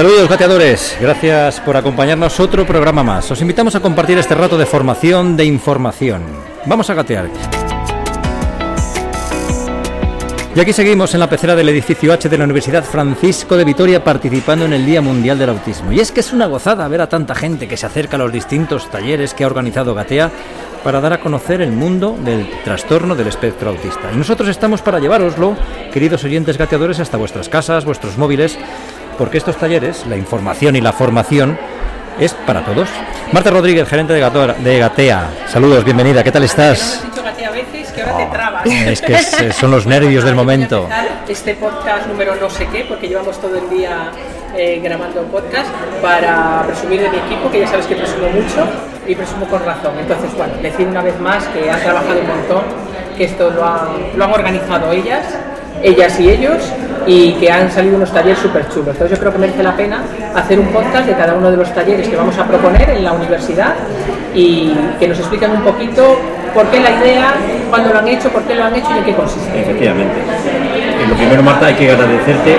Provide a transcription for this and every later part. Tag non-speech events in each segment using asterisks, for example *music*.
Saludos gateadores, gracias por acompañarnos otro programa más. Os invitamos a compartir este rato de formación, de información. Vamos a gatear. Y aquí seguimos en la pecera del edificio H de la Universidad Francisco de Vitoria participando en el Día Mundial del Autismo. Y es que es una gozada ver a tanta gente que se acerca a los distintos talleres que ha organizado Gatea para dar a conocer el mundo del trastorno del espectro autista. Y nosotros estamos para llevaroslo, queridos oyentes gateadores, hasta vuestras casas, vuestros móviles, porque estos talleres, la información y la formación, es para todos. Marta Rodríguez, gerente de, de Gatea. Saludos, bienvenida, ¿qué tal estás? dicho Gatea a veces que ahora te trabas. Es que es- son los nervios del momento. *laughs* Este podcast número no sé qué, porque llevamos todo el día eh, grabando podcast para presumir de mi equipo, que ya sabes que presumo mucho y presumo con razón. Entonces, bueno, decir una vez más que han trabajado un montón, que esto lo han, lo han organizado ellas, ellas y ellos, y que han salido unos talleres súper chulos. Entonces, yo creo que merece la pena hacer un podcast de cada uno de los talleres que vamos a proponer en la universidad y que nos expliquen un poquito por qué la idea, cuándo lo han hecho, por qué lo han hecho y en qué consiste. Efectivamente. Eh, Lo primero, Marta, hay que agradecerte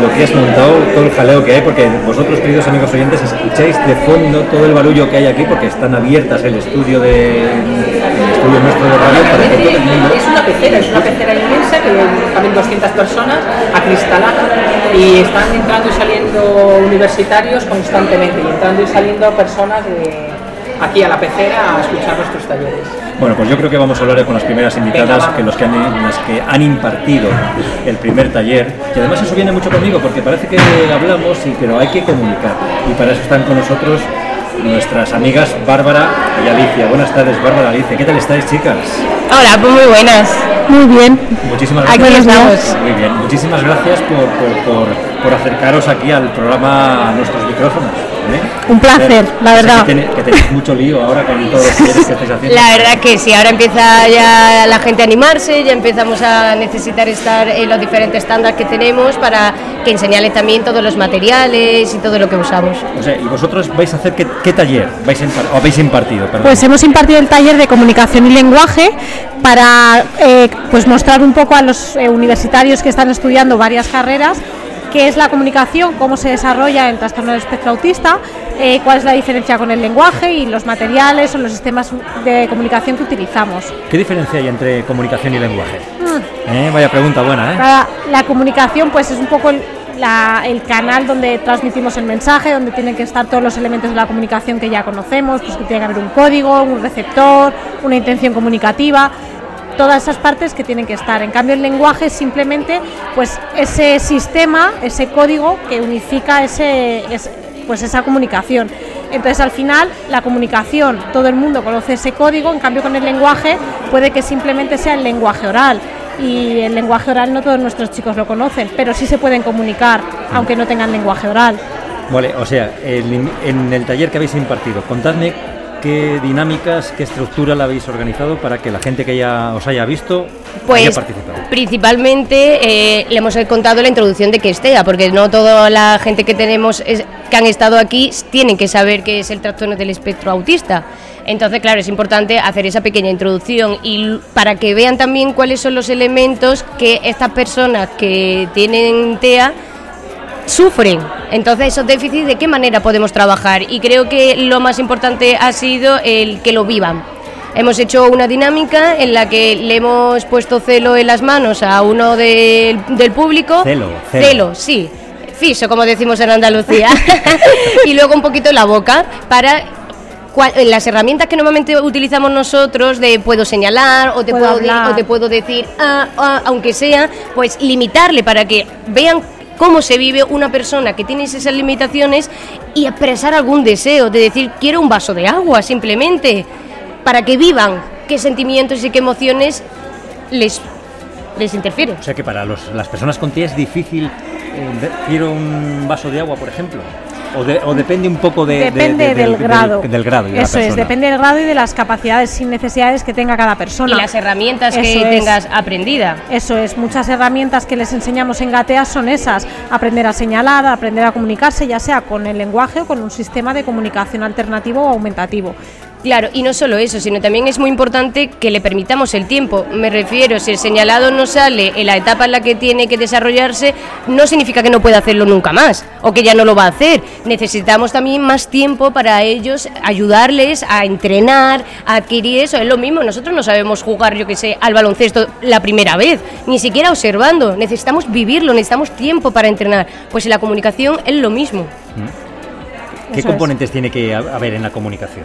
lo que has montado, todo el jaleo que hay, porque vosotros, queridos amigos oyentes, escucháis de fondo todo el barullo que hay aquí, porque están abiertas el estudio de el estudio nuestro de radio para que todo el mundo. Es una pecera, es una pecera inmensa que caben 200 personas acristalada y están entrando y saliendo universitarios constantemente y entrando y saliendo personas de aquí a la pecera a escuchar nuestros talleres. Bueno, pues yo creo que vamos a hablar con las primeras invitadas, Venga, que los que han, las que han impartido el primer taller. Y además eso viene mucho conmigo, porque parece que hablamos, sí, pero hay que comunicar. Y para eso están con nosotros nuestras amigas Bárbara y Alicia. Buenas tardes, Bárbara, Alicia. ¿Qué tal estáis, chicas? Hola, pues muy buenas. Muy bien. Muchísimas Aquí gracias. estamos. Muy bien, muchísimas gracias por, por, por, por acercaros aquí al programa a nuestros micrófonos. ¿Eh? Un placer, la verdad. Que, tenéis- que tenéis mucho lío ahora con todos los que estáis haciendo. *laughs* La verdad que sí, ahora empieza ya la gente a animarse, ya empezamos a necesitar estar en los diferentes estándares que tenemos para que enseñarles también todos los materiales y todo lo que usamos. O sea, ¿y vosotros vais a hacer qué, qué taller vais o habéis impartido? Perdón. Pues hemos impartido el taller de comunicación y lenguaje para eh, pues mostrar un poco a los eh, universitarios que están estudiando varias carreras qué es la comunicación, cómo se desarrolla el trastorno del espectro autista, eh, cuál es la diferencia con el lenguaje y los materiales o los sistemas de comunicación que utilizamos. ¿Qué diferencia hay entre comunicación y lenguaje? Mm. Eh, Vaya pregunta buena, ¿eh? La, la comunicación pues es un poco el, la- el canal donde transmitimos el mensaje, donde tienen que estar todos los elementos de la comunicación que ya conocemos, pues que tiene que haber un código, un receptor, una intención comunicativa, todas esas partes que tienen que estar. En cambio el lenguaje es simplemente pues ese sistema, ese código que unifica ese, es- pues esa comunicación. Entonces al final la comunicación, todo el mundo conoce ese código, en cambio con el lenguaje puede que simplemente sea el lenguaje oral y el lenguaje oral no todos nuestros chicos lo conocen, pero sí se pueden comunicar aunque no tengan lenguaje oral. Vale, o sea, el- en el taller que habéis impartido, contadme qué dinámicas, qué estructura la habéis organizado para que la gente que ya os haya visto haya Pues participado. principalmente eh, le hemos contado la introducción de que es TEA, porque no toda la gente que tenemos es- que han estado aquí tienen que saber qué es el trastorno del espectro autista. Entonces, claro, es importante hacer esa pequeña introducción y para que vean también cuáles son los elementos que estas personas que tienen TEA sufren. Entonces, esos déficits, ¿de qué manera podemos trabajar? Y creo que lo más importante ha sido el que lo vivan. Hemos hecho una dinámica en la que le hemos puesto celo en las manos a uno del, del público. Celo, celo. sí. Fiso, como decimos en Andalucía. *laughs* *laughs* y luego un poquito en la boca para las herramientas que normalmente utilizamos nosotros de puedo señalar o te Puedo puedo, hablar. o te puedo decir ah, ah, aunque sea pues limitarle para que vean cómo se vive una persona que tiene esas limitaciones y expresar algún deseo de decir quiero un vaso de agua simplemente para que vivan qué sentimientos y qué emociones les les interfieren. O sea que para los- las personas con TIA es difícil, eh, quiero un vaso de agua, por ejemplo. O, de- o depende un poco de, de- depende de- del, grado. Del, grado y de la Eso es, depende del grado y de las capacidades y necesidades que tenga cada persona. Y las herramientas que es. tengas aprendida. Eso es, muchas herramientas que les enseñamos en Gatea son esas, aprender a señalar, aprender a comunicarse, ya sea con el lenguaje o con un sistema de comunicación alternativo o aumentativo. Claro, y no solo eso, sino también es muy importante que le permitamos el tiempo. Me refiero, si el señalado no sale en la etapa en la que tiene que desarrollarse, no significa que no pueda hacerlo nunca más o que ya no lo va a hacer. Necesitamos también más tiempo para ellos, ayudarles a entrenar, a adquirir eso. Es lo mismo, nosotros no sabemos jugar, yo que sé, al baloncesto la primera vez, ni siquiera observando. Necesitamos vivirlo, necesitamos tiempo para entrenar. Pues en la comunicación es lo mismo. ¿Qué Eso es. componentes tiene que ha- haber en la comunicación?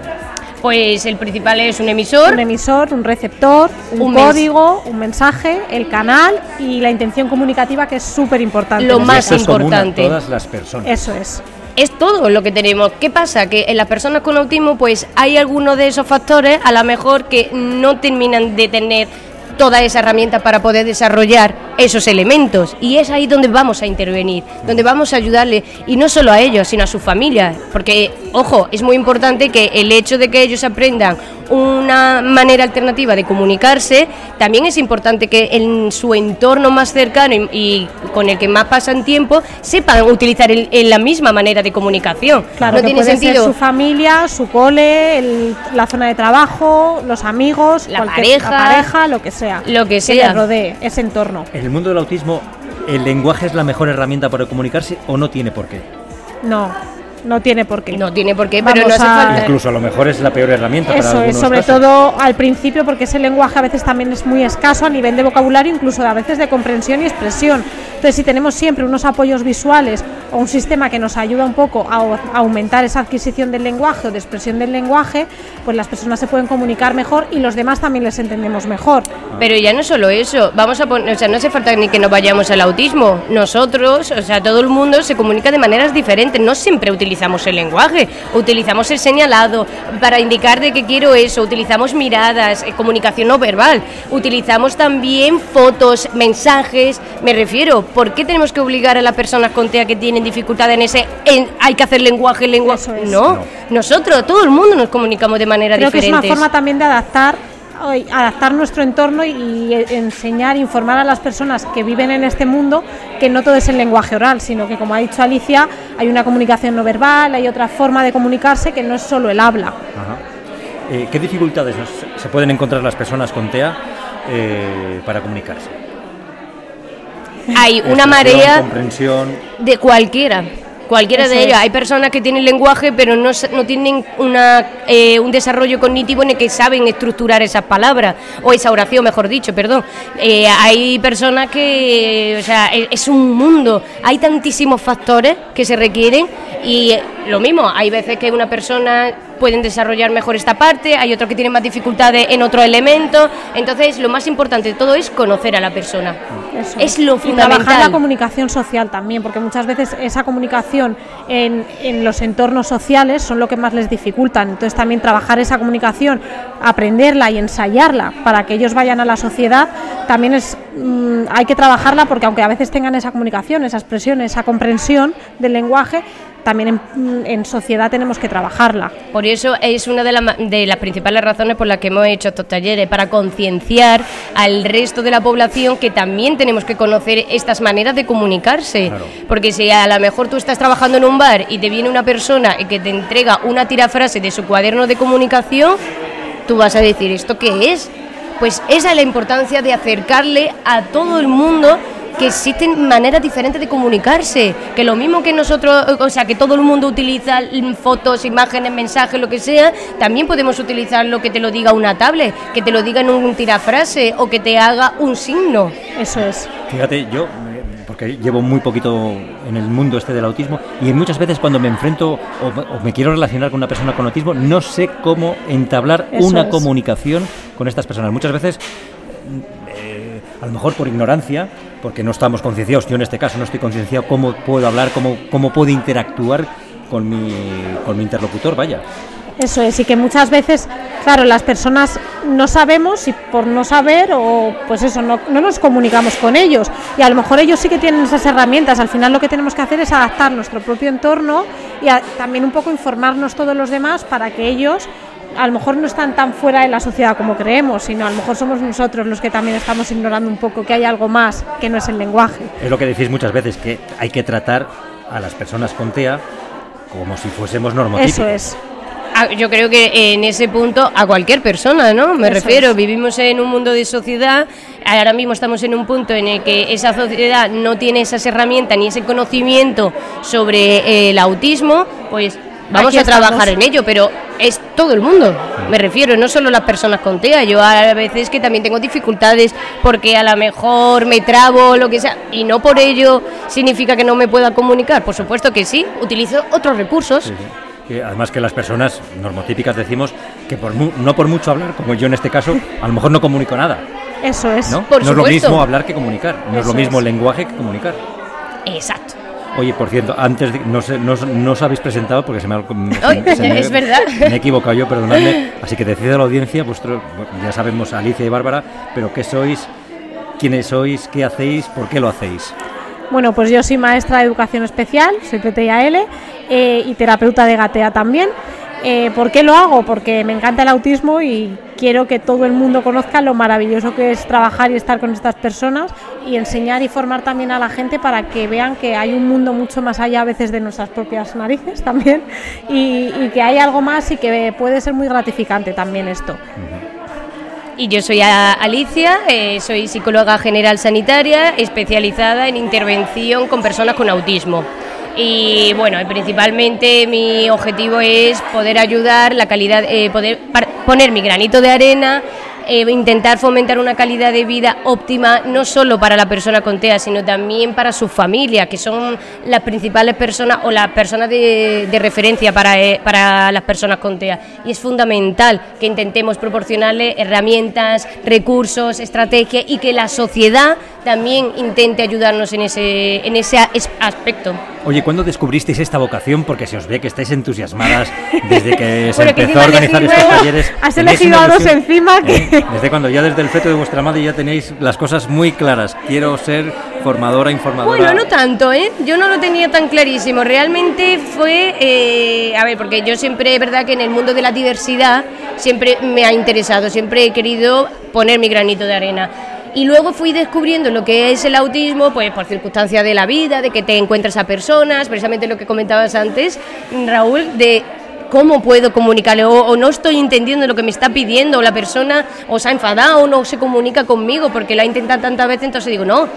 Pues el principal es un emisor. Un emisor, un receptor, un, código, un mensaje, el canal y la intención comunicativa que es súper importante. Lo más Eso es caso. común a importante. todas las personas. Eso es. es todo lo que tenemos. ¿Qué pasa? Que en las personas con autismo, pues hay algunos de esos factores, a lo mejor que no terminan de tener toda esa herramienta para poder desarrollar esos elementos. Y es ahí donde vamos a intervenir, donde vamos a ayudarle, y no solo a ellos, sino a su familia. Porque, ojo, es muy importante que el hecho de que ellos aprendan una manera alternativa de comunicarse, también es importante que en su entorno más cercano y, y con el que más pasan tiempo, sepan utilizar el- en la misma manera de comunicación. Claro, no que tiene puede sentido. ser su familia, su cole, el- la zona de trabajo, los amigos, La pareja, la pareja, lo que sea. Lo que le sea. rodee ese entorno. En el mundo del autismo, ¿el lenguaje es la mejor herramienta para comunicarse o no tiene por qué? No, no tiene por qué. No tiene por qué, pero Vamos no hace falta. Incluso a lo mejor es la peor herramienta para Eso es, algunos sobre casos. todo al principio, porque ese lenguaje a veces también es muy escaso a nivel de vocabulario, incluso a veces de comprensión y expresión. Entonces, si tenemos siempre unos apoyos visuales un sistema que nos ayuda un poco a, aumentar esa adquisición del lenguaje o de expresión del lenguaje, pues las personas se pueden comunicar mejor y los demás también les entendemos mejor. Pero ya no solo eso, vamos a poner, o sea, no hace falta ni que nos vayamos al autismo. Nosotros, o sea, todo el mundo se comunica de maneras diferentes. No siempre utilizamos el lenguaje, utilizamos el señalado para indicar de que quiero eso, utilizamos miradas, eh, comunicación no verbal, utilizamos también fotos, mensajes. Me refiero, ¿por qué tenemos que obligar a las personas con TEA que tienen dificultad en ese, en, hay que hacer lenguaje, lenguaje? Eso es. No, No. nosotros, todo el mundo nos comunicamos de manera Creo que es diferente. una forma también de adaptar adaptar nuestro entorno y, y enseñar, informar a las personas que viven en este mundo que no todo es el lenguaje oral, sino que como ha dicho Alicia, hay una comunicación no verbal, hay otra forma de comunicarse que no es solo el habla. Ajá. Eh, ¿Qué dificultades nos- se pueden encontrar las personas con TEA eh, para comunicarse? Hay una marea comprensión. de cualquiera. Cualquiera Eso de ellos. es. Hay personas que tienen lenguaje, pero no, sa- no tienen una, eh, un desarrollo cognitivo en el que saben estructurar esas palabras, o esa oración, mejor dicho, perdón. Eh, hay personas que, o sea, e- es un mundo. Hay tantísimos factores que se requieren y eh, lo mismo, hay veces que una persona pueden desarrollar mejor esta parte, hay otros que tienen más dificultades en otro elemento. Entonces, lo más importante de todo es conocer a la persona. Eso Es lo Y trabajar la fundamental. comunicación social también, porque muchas veces esa comunicación en, en los entornos sociales son lo que más les dificultan. Entonces también trabajar esa comunicación, aprenderla y ensayarla para que ellos vayan a la sociedad, también es mm, hay que trabajarla porque aunque a veces tengan esa comunicación, esa expresión, esa comprensión del lenguaje, también en, en sociedad tenemos que trabajarla. Por eso es una de, la de las principales razones por las que hemos hecho estos talleres, para concienciar al resto de la población que también tenemos que conocer estas maneras de comunicarse. Claro. Porque si a lo mejor tú estás trabajando en un bar y te viene una persona y que te entrega una tirafrase de su cuaderno de comunicación, tú vas a decir, ¿esto qué es? Pues esa es la importancia de acercarle a todo el mundo que existen maneras diferentes de comunicarse, que lo mismo que nosotros, o sea, que todo el mundo utiliza fotos, imágenes, mensajes, lo que sea, también podemos utilizar lo que te lo diga una tablet, que te lo diga en un tirafrase o que te haga un signo. Eso es. Fíjate, yo, porque llevo muy poquito en el mundo este del autismo, y muchas veces cuando me enfrento o, o me quiero relacionar con una persona con autismo, no sé cómo entablar Eso una es. comunicación con estas personas. Muchas veces, eh, a lo mejor por ignorancia, porque no estamos concienciados, yo en este caso no estoy concienciado cómo puedo hablar, cómo, cómo puedo interactuar con mi, con mi interlocutor, vaya. Eso es, y que muchas veces, claro, las personas no sabemos y por no saber o pues eso, no, no, nos comunicamos con ellos. Y a lo mejor ellos sí que tienen esas herramientas. Al final lo que tenemos que hacer es adaptar nuestro propio entorno y también un poco informarnos todos los demás para que ellos a lo mejor no están tan fuera de la sociedad como creemos, sino a lo mejor somos nosotros los que también estamos ignorando un poco que hay algo más que no es el lenguaje. Es lo que decís muchas veces, que hay que tratar a las personas con TEA como si fuésemos normotípicos. Eso es. Ah, yo creo que en ese punto a cualquier persona, ¿no? Me Eso refiero, es. vivimos en un mundo de sociedad, ahora mismo estamos en un punto en el que esa sociedad no tiene esas herramientas ni ese conocimiento sobre eh, el autismo, pues vamos Aquí a trabajar estamos. en ello, pero todo el mundo, me refiero, no solo las personas con TEA, yo a veces que también tengo dificultades porque a lo mejor me trabo, lo que sea, y no por ello significa que no me pueda comunicar, por supuesto que sí, utilizo otros recursos. Sí, sí. Y además que las personas normotípicas decimos que por mu- no por mucho hablar, como yo en este caso, a lo mejor no comunico nada. Eso es. ¿no? Por no es lo mismo hablar que comunicar, no es lo mismo es. lenguaje que comunicar. Exacto. Oye, por cierto, antes de, no, sé, no, os- no os habéis presentado porque se me ha... se- Ay, se me- *laughs* es verdad. Me he equivocado yo, perdonadme. Así que decid a la audiencia, vuestro, ya sabemos Alicia y Bárbara, pero ¿qué sois? ¿Quiénes sois? ¿Qué hacéis? ¿Por qué lo hacéis? Bueno, pues yo soy maestra de educación especial, soy PTIAL eh, y terapeuta de Gatea también. Eh, ¿Por qué lo hago? Porque me encanta el autismo y quiero que todo el mundo conozca lo maravilloso que es trabajar y estar con estas personas y enseñar y formar también a la gente para que vean que hay un mundo mucho más allá a veces de nuestras propias narices también y, que hay algo más y que puede ser muy gratificante también esto. Y yo soy Alicia, eh, soy psicóloga general sanitaria, especializada en intervención con personas con autismo. Y bueno, principalmente mi objetivo es poder ayudar la calidad, eh, poder poner mi granito de arena, eh, intentar fomentar una calidad de vida óptima, no solo para la persona con TEA, sino también para su familia, que son las principales personas o las personas de, de referencia para, eh, para las personas con TEA. Y es fundamental que intentemos proporcionarle herramientas, recursos, estrategias y que la sociedad también intente ayudarnos en ese, en ese as- aspecto. Oye, ¿cuándo descubristeis esta vocación? Porque se os ve que estáis entusiasmadas desde que *laughs* se Bueno, que empezó a encima organizar estos talleres. *laughs* has elegido a dos encima que- ¿eh? Desde cuando ya desde el feto de vuestra madre ya tenéis las cosas muy claras. Quiero ser formadora, informadora. Bueno, no tanto, ¿eh? Yo no lo tenía tan clarísimo. Realmente fue, eh, a ver, porque yo siempre, es verdad que en el mundo de la diversidad siempre me ha interesado, siempre he querido poner mi granito de arena. Y luego fui descubriendo lo que es el autismo, pues por circunstancias de la vida, de que te encuentras a personas, precisamente lo que comentabas antes, Raúl, de cómo puedo comunicarle o, o no estoy entendiendo lo que me está pidiendo o la persona o se ha enfadado o no se comunica conmigo porque la ha intentado tantas veces, entonces digo, no,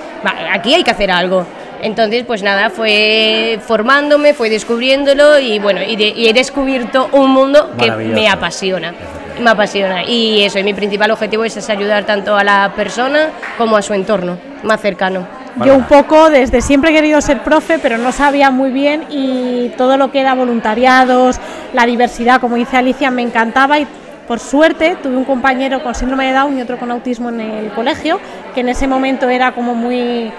aquí hay que hacer algo. Entonces, pues nada, fue formándome, fue descubriéndolo y bueno, y, de- y he descubierto un mundo que me apasiona. Me apasiona. Y eso, y mi principal objetivo es, es ayudar tanto a la persona como a su entorno más cercano. Yo un poco desde siempre he querido ser profe, pero no sabía muy bien y todo lo que era voluntariados, la diversidad, como dice Alicia, me encantaba y por suerte tuve un compañero con síndrome de Down y otro con autismo en el colegio, que en ese momento era como muy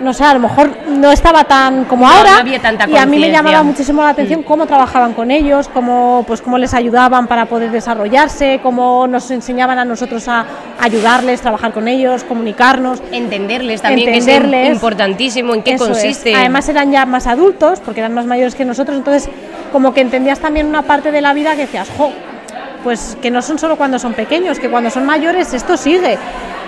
no sé, a lo mejor no estaba tan como No, ahora no había tanta y a mí me llamaba muchísimo la atención cómo trabajaban con ellos, cómo pues cómo les ayudaban para poder desarrollarse, cómo nos enseñaban a nosotros a ayudarles, trabajar con ellos, comunicarnos. Entenderles también, Entenderles. que es importantísimo en qué Eso es. consiste. Además eran ya más adultos, porque eran más mayores que nosotros, entonces como que entendías también una parte de la vida que decías, jo, pues que no son solo cuando son pequeños, que cuando son mayores esto sigue.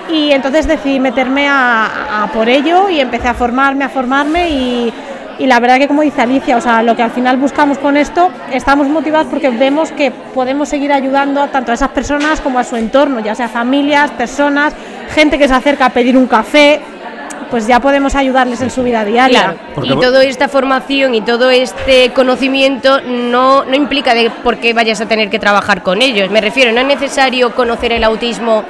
Y entonces decidí meterme a, a por ello y empecé a formarme, a formarme y, y la verdad que como dice Alicia, o sea, lo que al final buscamos con esto, estamos motivados porque vemos que podemos seguir ayudando tanto a esas personas como a su entorno, ya sea familias, personas, gente que se acerca a pedir un café, pues ya podemos ayudarles en su vida diaria. Claro, y toda esta formación y todo este conocimiento no, no implica de por qué vayas a tener que trabajar con ellos. Me refiero, no es necesario conocer el autismo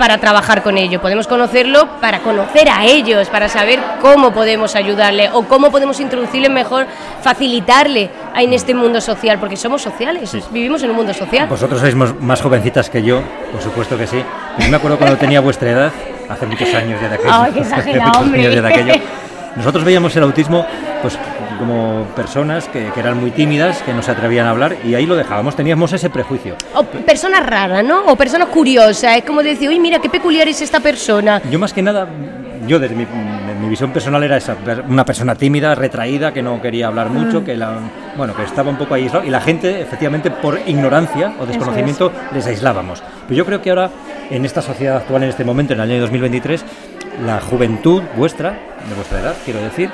para trabajar con ello. Podemos conocerlo para conocer a ellos, para saber cómo podemos ayudarle o cómo podemos introducirle mejor, facilitarle en este mundo social, porque somos sociales, vivimos en un mundo social. Vosotros sois más jovencitas que yo, por supuesto que sí. Yo me acuerdo cuando tenía vuestra edad, hace muchos años ya de aquello. Ay, qué *laughs* hace exagerado, muchos hombre. Nosotros veíamos el autismo pues como personas que, que, eran muy tímidas, que no se atrevían a hablar y ahí lo dejábamos, teníamos ese prejuicio. O personas raras, ¿no? O personas curiosas, es como decir, uy, mira, qué peculiar es esta persona. Yo más que nada, yo desde mi, mi visión personal era esa, una persona tímida, retraída, que no quería hablar mucho, que la, bueno, que estaba un poco aislado y la gente, efectivamente, por ignorancia o desconocimiento, les aislábamos. Pero yo creo que ahora, en esta sociedad actual, en este momento, en el año 2023, la juventud vuestra, de vuestra edad, quiero decir,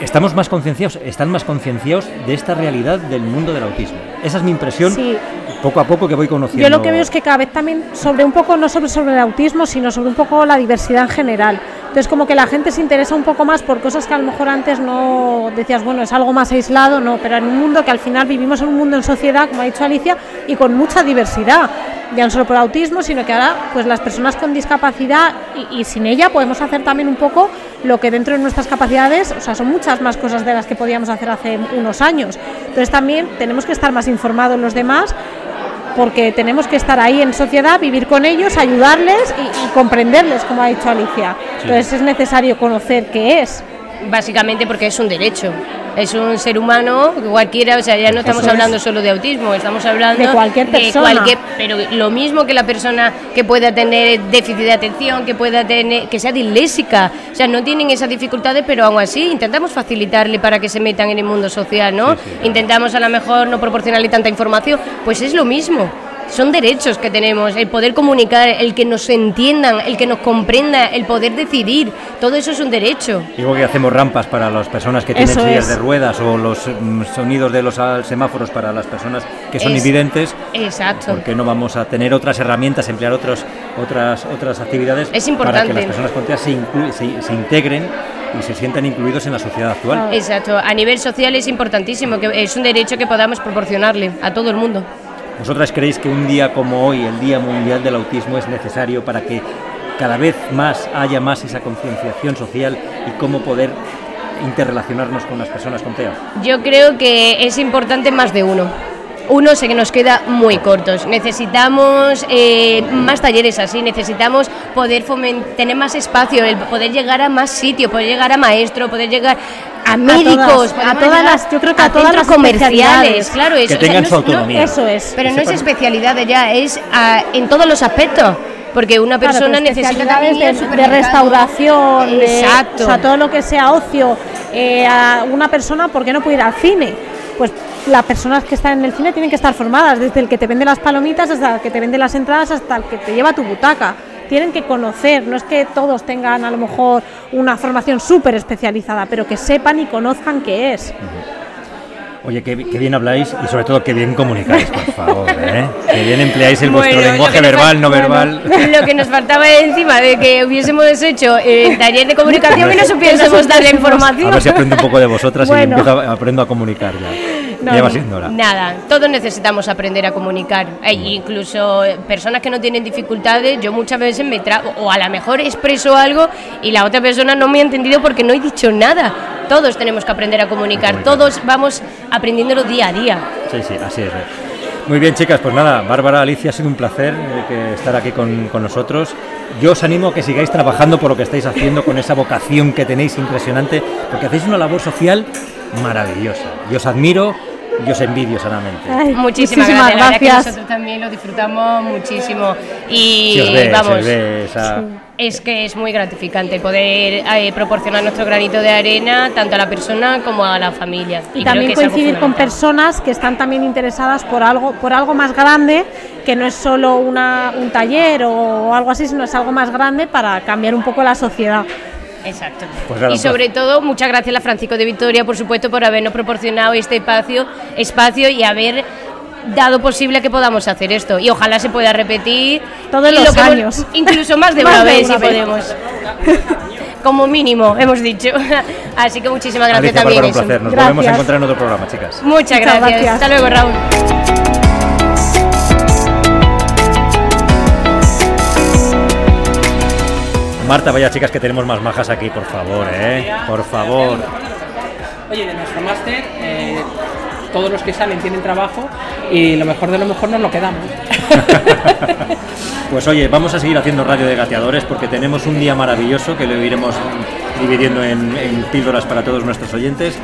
estamos más concienciados, están más concienciados de esta realidad del mundo del autismo. Esa es mi impresión. Sí. Poco a poco que voy conociendo. Yo lo que veo es que cada vez también sobre un poco, no sobre, sobre el autismo, sino sobre un poco la diversidad en general. Entonces como que la gente se interesa un poco más por cosas que a lo mejor antes no decías, bueno, es algo más aislado, no, pero en un mundo que al final vivimos en un mundo en sociedad, como ha dicho Alicia, y con mucha diversidad, ya no solo por autismo, sino que ahora pues las personas con discapacidad y, y sin ella podemos hacer también un poco lo que dentro de nuestras capacidades, o sea, son muchas más cosas de las que podíamos hacer hace unos años. Entonces también tenemos que estar más informados los demás porque tenemos que estar ahí en sociedad, vivir con ellos, ayudarles y, y comprenderles, como ha dicho Alicia. Sí. Entonces es necesario conocer qué es. Básicamente porque es un derecho. Es un ser humano, cualquiera, o sea, ya no estamos Eso hablando es. solo de autismo, estamos hablando De cualquier persona. cualquier- pero lo mismo que la persona que pueda tener déficit de atención, que pueda tener, que sea disléxica, o sea, no tienen esas dificultades, pero aún así intentamos facilitarle para que se metan en el mundo social, ¿no? Sí, sí, claro. Intentamos a lo mejor no proporcionarle tanta información, pues es lo mismo. Son derechos que tenemos, el poder comunicar, el que nos entiendan, el que nos comprenda, el poder decidir, todo eso es un derecho. Igual que hacemos rampas para las personas que tienen Eso sillas es. de ruedas o los mm, sonidos de los semáforos para las personas que son Es- invidentes, Exacto. ¿por qué no vamos a tener otras herramientas, emplear otros, otras, otras actividades Es para que importante. las personas con TEA se, inclu- se, se integren y se sientan incluidos en la sociedad actual? Exacto, a nivel social es importantísimo, que es un derecho que podamos proporcionarle a todo el mundo. ¿Vosotras creéis que un día como hoy, el Día Mundial del Autismo, es necesario para que cada vez más haya más esa concienciación social y cómo poder interrelacionarnos con las personas con TEA? Yo creo que es importante más de uno. Uno sé que nos queda muy cortos. Necesitamos eh, más talleres así, necesitamos poder tener más espacio, el poder llegar a más sitios, poder llegar a maestros, poder llegar a médicos, todas, a todas las- yo creo que a todas las comerciales, claro, eso. Que o sea, tengan no su no- autonomía. Eso es. Pero no es especialidad ya, es ah, en todos los aspectos. Porque una persona necesita también de, de restauración, de- Exacto. o sea, todo lo que sea ocio. Eh, a una persona, ¿por qué no puede ir al cine? Pues las personas que están en el cine tienen que estar formadas, desde el que te vende las palomitas hasta el que te vende las entradas, hasta el que te lleva a tu butaca. Tienen que conocer, no es que todos tengan a lo mejor una formación súper especializada, pero que sepan y conozcan qué es. Oye, qué, qué bien habláis y sobre todo qué bien comunicáis, por favor, ¿eh? Qué bien empleáis el vuestro Bueno, lenguaje verbal, no bueno, verbal. Lo que nos faltaba encima de que hubiésemos hecho el taller de comunicación y no supiésemos dar la A información. ver si aprendo un poco de vosotras Bueno. y empiezo a, aprendo a comunicar ya. No, ya va no. siendo hora. Nada, todos necesitamos aprender a comunicar. E incluso eh, personas que no tienen dificultades, yo muchas veces me trago, o a lo mejor expreso algo y la otra persona no me ha entendido porque no he dicho nada. Todos tenemos que aprender a comunicar, comunicar. todos vamos aprendiéndolo día a día. Sí, sí, así es. ¿eh? Muy bien, chicas, pues nada, Bárbara, Alicia, ha sido un placer eh, estar aquí con, con nosotros. Yo os animo a que sigáis trabajando por lo que estáis haciendo, con esa vocación que tenéis impresionante, porque hacéis una labor social maravillosa. Yo os admiro y os envidio sanamente. Ay, Muchísimas, gracias. La verdad que nosotros también lo disfrutamos muchísimo. Y ve, vamos, esa- es que es muy gratificante poder eh, proporcionar nuestro granito de arena tanto a la persona como a la familia. y creo también coincidir con personas que están también interesadas por algo por algo más grande que no es solo una, un taller o algo así sino es algo más grande para cambiar un poco la sociedad Exacto. Pues y sobre todo, muchas gracias a la Francisco de Vitoria, por supuesto, por habernos proporcionado este espacio, espacio y haber dado posible que podamos hacer esto. Y ojalá se pueda repetir Todos los lo que hemos- años. incluso más de *laughs* Más una de vez, una si vez. podemos. *laughs* Como mínimo, hemos dicho. *laughs* Así que muchísimas gracias Alicia, también. Bárbara, un placer. Nos Gracias. volvemos a encontrar en otro programa, chicas. Muchas Muchas gracias. gracias. Hasta luego, Raúl. Marta, vaya chicas que tenemos más majas aquí, por favor, ¿eh? Por favor. Oye, de nuestro máster, eh, todos los que salen tienen trabajo y lo mejor de lo mejor nos lo quedamos. *laughs* Pues oye, vamos a seguir haciendo radio de gateadores porque tenemos un día maravilloso que lo iremos dividiendo en, en píldoras para todos nuestros oyentes.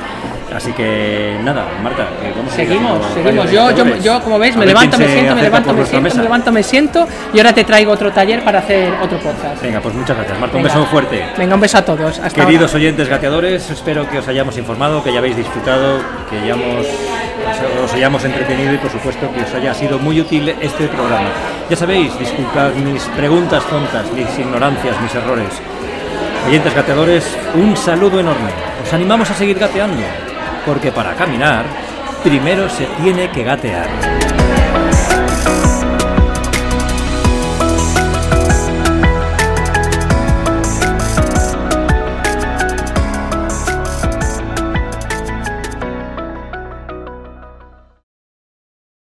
Así que nada, Marta, seguir Seguimos, seguimos. Yo, yo, yo, como ves, A me levanto, me siento, me levanto, me siento, me levanto, me siento y ahora te traigo otro taller para hacer otro podcast. Venga, pues muchas gracias, Marta. Un beso fuerte. Venga, un beso a todos. Hasta Queridos ahora. oyentes gateadores, espero que os hayamos informado, que ya habéis disfrutado, que hayamos, os, os hayamos entretenido y por supuesto que os haya sido muy útil este programa. Ya sabéis, disculpad mis preguntas tontas, mis ignorancias, mis errores. Oyentes gateadores, un saludo enorme. Os animamos a seguir gateando, porque para caminar, primero se tiene que gatear.